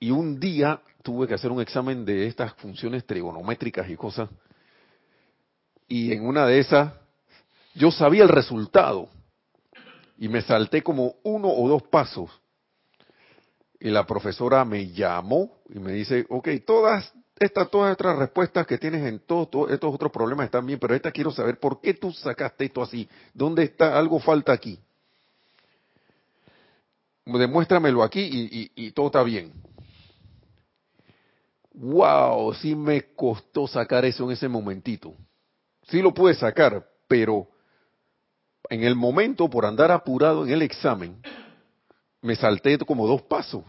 Y un día tuve que hacer un examen de estas funciones trigonométricas y cosas. Y en una de esas, yo sabía el resultado. Y me salté como uno o dos pasos. Y la profesora me llamó y me dice, ok, todas estas, todas estas respuestas que tienes en todos estos otros problemas están bien, pero esta quiero saber por qué tú sacaste esto así. ¿Dónde está? Algo falta aquí. Demuéstramelo aquí y, y todo está bien. Wow, sí me costó sacar eso en ese momentito. Sí lo pude sacar, pero en el momento, por andar apurado en el examen, me salté como dos pasos.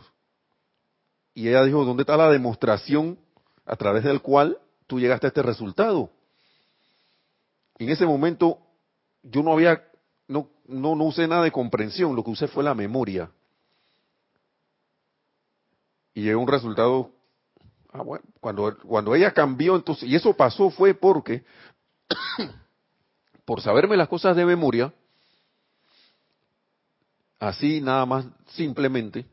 Y ella dijo, ¿dónde está la demostración a través del cual tú llegaste a este resultado. En ese momento yo no había, no, no, no usé nada de comprensión, lo que usé fue la memoria. Y llegó un resultado, ah, bueno, cuando, cuando ella cambió, entonces, y eso pasó fue porque, [coughs] por saberme las cosas de memoria, así nada más simplemente,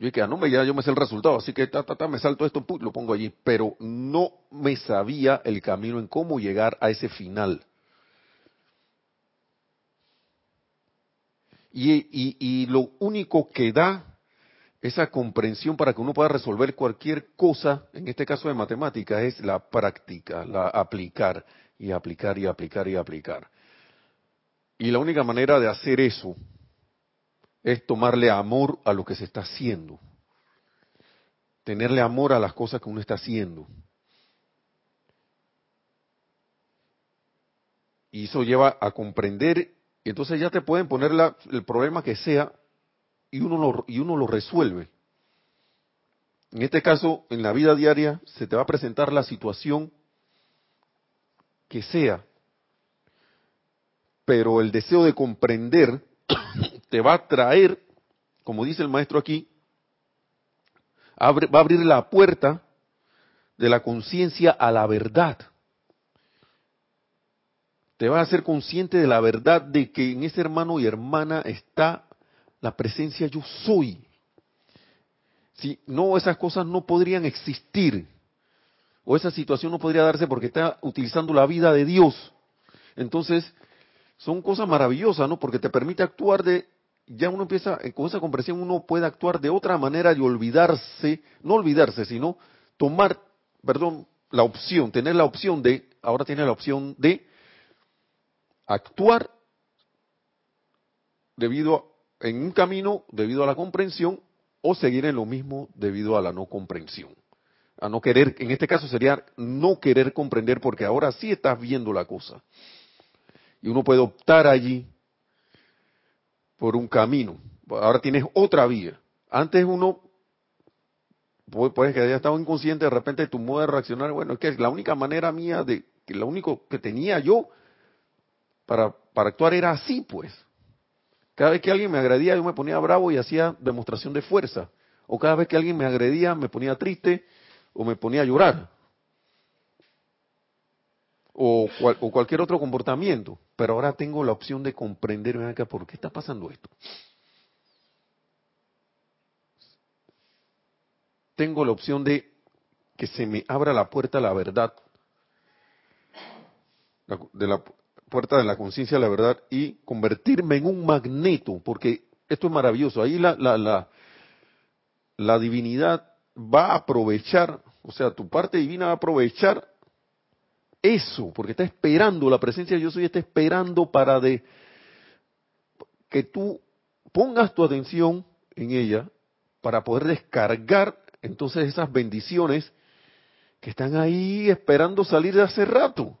yo dije, ah, no, ya yo me sé el resultado, así que ta, ta, me salto esto, lo pongo allí. Pero no me sabía el camino en cómo llegar a ese final. Y, y, y lo único que da esa comprensión para que uno pueda resolver cualquier cosa, en este caso de matemáticas, es la práctica, la aplicar y aplicar y aplicar y aplicar. Y la única manera de hacer eso es tomarle amor a lo que se está haciendo. Tenerle amor a las cosas que uno está haciendo. Y eso lleva a comprender, entonces ya te pueden poner el problema que sea y uno, lo, y uno lo resuelve. En este caso, en la vida diaria, se te va a presentar la situación que sea, pero el deseo de comprender te va a traer, como dice el maestro aquí, va a abrir la puerta de la conciencia a la verdad. Te va a hacer consciente de la verdad de que en ese hermano y hermana está la presencia yo soy. Si no, esas cosas no podrían existir. O esa situación no podría darse porque está utilizando la vida de Dios. Entonces, son cosas maravillosas, ¿no? Porque te permite actuar de ya uno empieza, eh, con esa comprensión uno puede actuar de otra manera y olvidarse, no olvidarse, sino tomar, perdón, la opción, tener la opción de, ahora tiene la opción de actuar debido en un camino debido a la comprensión o seguir en lo mismo debido a la no comprensión. A no querer, en este caso sería no querer comprender porque ahora sí estás viendo la cosa. Y uno puede optar allí por un camino. Ahora tienes otra vía. Antes uno, puede que haya estado inconsciente, de repente tu modo de reaccionar, bueno, es que la única manera mía de, lo único que tenía yo para, para actuar era así, pues. Cada vez que alguien me agredía, yo me ponía bravo y hacía demostración de fuerza. O cada vez que alguien me agredía, me ponía triste o me ponía a llorar. O cualquier otro comportamiento pero ahora tengo la opción de comprenderme acá por qué está pasando esto. Tengo la opción de que se me abra la puerta a la verdad, de la puerta de la conciencia a la verdad y convertirme en un magneto, porque esto es maravilloso. Ahí la, la, la, la divinidad va a aprovechar, o sea, tu parte divina va a aprovechar eso, porque está esperando, la presencia de yo soy está esperando para de que tú pongas tu atención en ella para poder descargar entonces esas bendiciones que están ahí esperando salir de hace rato.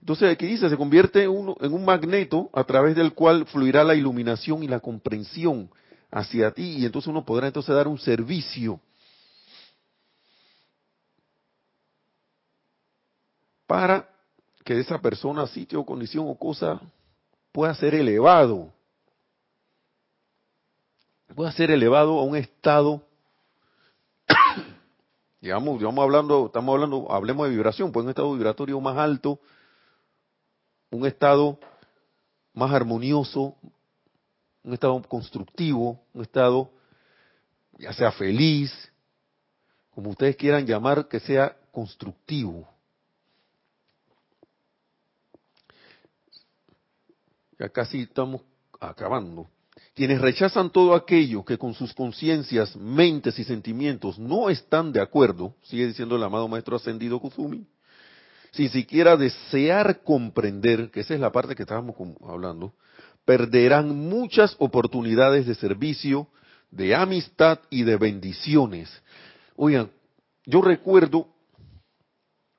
Entonces aquí dice, se convierte en un magneto a través del cual fluirá la iluminación y la comprensión hacia ti y entonces uno podrá entonces dar un servicio para que esa persona, sitio, condición o cosa pueda ser elevado. Pueda ser elevado a un estado, [coughs] digamos, digamos hablando, estamos hablando, hablemos de vibración, pues un estado vibratorio más alto, un estado más armonioso, un estado constructivo, un estado ya sea feliz, como ustedes quieran llamar, que sea constructivo. Ya casi estamos acabando. Quienes rechazan todo aquello que con sus conciencias, mentes y sentimientos no están de acuerdo, sigue diciendo el amado maestro ascendido Kuzumi, sin siquiera desear comprender, que esa es la parte que estábamos hablando, perderán muchas oportunidades de servicio, de amistad y de bendiciones. Oigan, yo recuerdo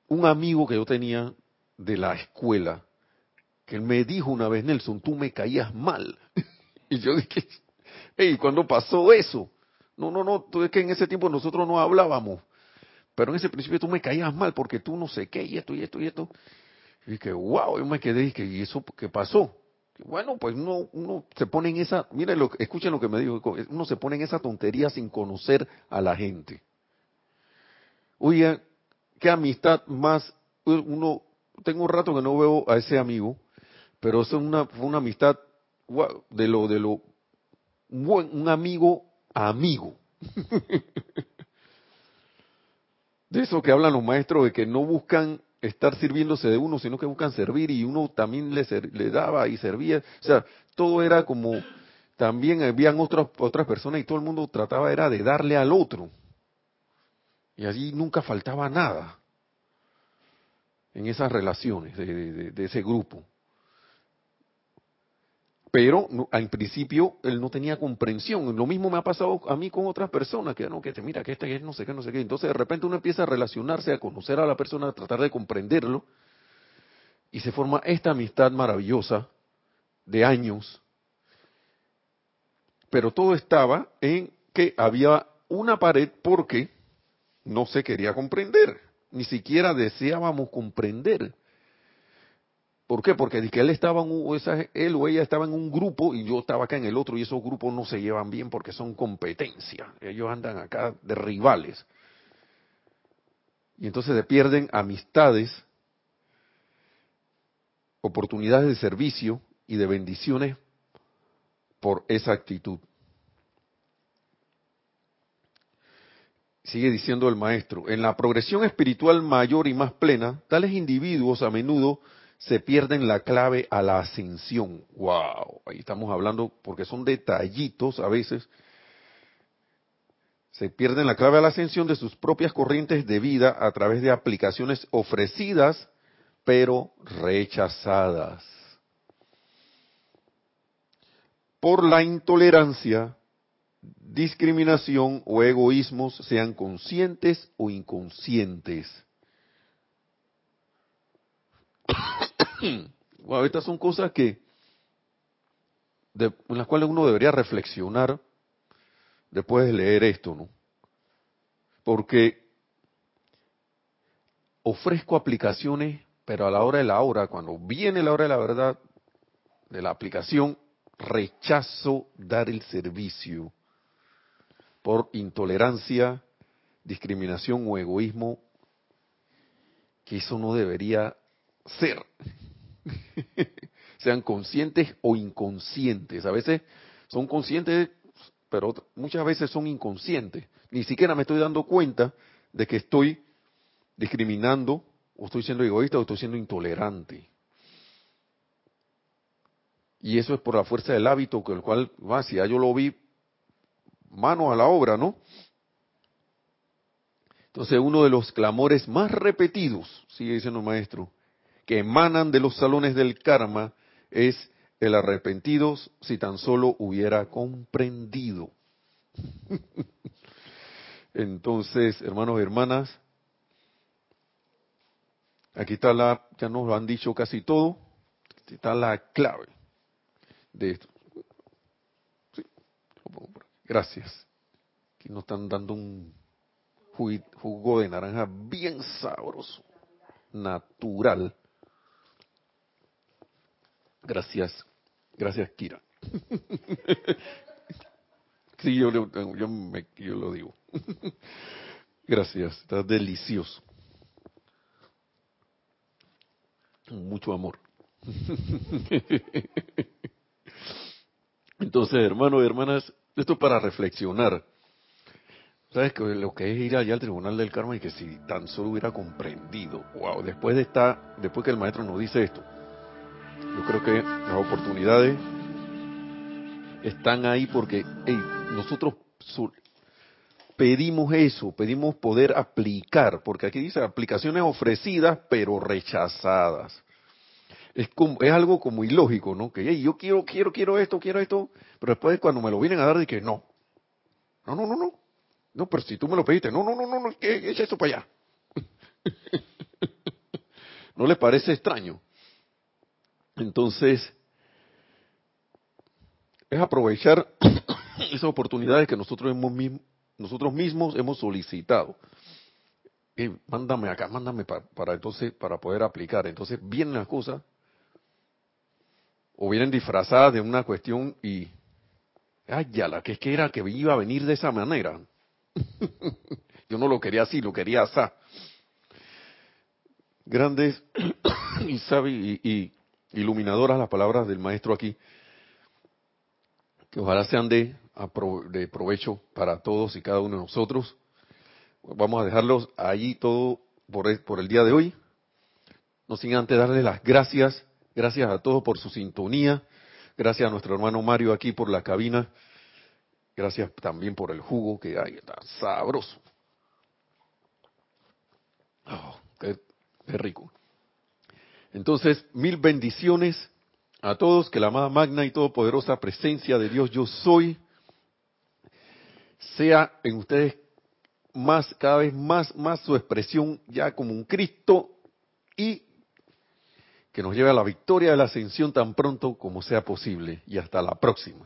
un amigo que yo tenía de la escuela, que él me dijo una vez, Nelson, tú me caías mal. [laughs] y yo dije, hey, ¿cuándo pasó eso? No, no, no, tú es que en ese tiempo nosotros no hablábamos. Pero en ese principio tú me caías mal porque tú no sé qué, y esto, y esto, y esto. Y dije, wow, yo me quedé y dije, ¿y eso qué pasó? Bueno, pues uno, uno se pone en esa, miren, lo, escuchen lo que me dijo, uno se pone en esa tontería sin conocer a la gente. Oye, qué amistad más, uno, tengo un rato que no veo a ese amigo, pero es una, fue una amistad de lo, de lo, un, amigo a amigo. [laughs] de eso que hablan los maestros de que no buscan estar sirviéndose de uno, sino que buscan servir y uno también le, le daba y servía. O sea, todo era como, también habían otras, otras personas y todo el mundo trataba era de darle al otro. Y allí nunca faltaba nada en esas relaciones de ese grupo pero en principio él no tenía comprensión. Lo mismo me ha pasado a mí con otras personas, que no, que te mira, que este es no sé qué, no sé qué. Entonces de repente uno empieza a relacionarse, a conocer a la persona, a tratar de comprenderlo, y se forma esta amistad maravillosa de años. Pero todo estaba en que había una pared porque no se quería comprender, ni siquiera deseábamos comprender. ¿Por qué? Porque que él estaba en, él o ella estaba en un grupo y yo estaba acá en el otro y esos grupos no se llevan bien porque son competencia. Ellos andan acá de rivales. Y entonces se pierden amistades, oportunidades de servicio y de bendiciones por esa actitud. Sigue diciendo el maestro, en la progresión espiritual mayor y más plena, tales individuos a menudo se pierden la clave a la ascensión. ¡Wow! Ahí estamos hablando, porque son detallitos a veces. Se pierden la clave a la ascensión de sus propias corrientes de vida a través de aplicaciones ofrecidas, pero rechazadas. Por la intolerancia, discriminación o egoísmos, sean conscientes o inconscientes. [coughs] wow, estas son cosas que en las cuales uno debería reflexionar después de leer esto, ¿no? Porque ofrezco aplicaciones, pero a la hora de la hora, cuando viene la hora de la verdad de la aplicación, rechazo dar el servicio por intolerancia, discriminación o egoísmo, que eso no debería ser. [laughs] Sean conscientes o inconscientes. A veces son conscientes, pero muchas veces son inconscientes. Ni siquiera me estoy dando cuenta de que estoy discriminando, o estoy siendo egoísta, o estoy siendo intolerante. Y eso es por la fuerza del hábito, con el cual, va, si ya yo lo vi, mano a la obra, ¿no? Entonces, uno de los clamores más repetidos, sigue diciendo el maestro, que emanan de los salones del karma es el arrepentido si tan solo hubiera comprendido. [laughs] Entonces, hermanos y hermanas, aquí está la, ya nos lo han dicho casi todo, está la clave de esto. Gracias. Aquí nos están dando un jugo de naranja bien sabroso, natural. Gracias, gracias Kira. [laughs] sí, yo, yo, me, yo lo digo. [laughs] gracias, está delicioso. Mucho amor. [laughs] Entonces, hermanos y hermanas, esto es para reflexionar. ¿Sabes que lo que es ir allá al tribunal del karma y que si tan solo hubiera comprendido, wow, después de esta, después que el maestro nos dice esto, yo creo que las oportunidades están ahí porque nosotros pedimos eso, pedimos poder aplicar, porque aquí dice aplicaciones ofrecidas pero rechazadas. Es, como, es algo como ilógico, ¿no? Que yo quiero, quiero, quiero esto, quiero esto, pero después cuando me lo vienen a dar, dije no. No, no, no, no. No, pero si tú me lo pediste, no, no, no, no, no, que echa eso para allá. [laughs] ¿No le parece extraño? Entonces, es aprovechar [coughs] esas oportunidades que nosotros, hemos, nosotros mismos hemos solicitado. mándame acá, mándame para, para, entonces para poder aplicar. Entonces vienen las cosas o vienen disfrazadas de una cuestión y ay ya la que es que era que iba a venir de esa manera. [laughs] Yo no lo quería así, lo quería así. Grandes [coughs] y, sabi, y, iluminadoras las palabras del maestro aquí, que ojalá sean de, de provecho para todos y cada uno de nosotros. Vamos a dejarlos allí todo por el, por el día de hoy. No sin antes darles las gracias, gracias a todos por su sintonía, gracias a nuestro hermano Mario aquí por la cabina Gracias también por el jugo que hay, está sabroso. Oh, qué, rico. Entonces, mil bendiciones a todos, que la amada magna y todopoderosa presencia de Dios yo soy sea en ustedes más, cada vez más, más su expresión ya como un Cristo y que nos lleve a la victoria de la ascensión tan pronto como sea posible. Y hasta la próxima.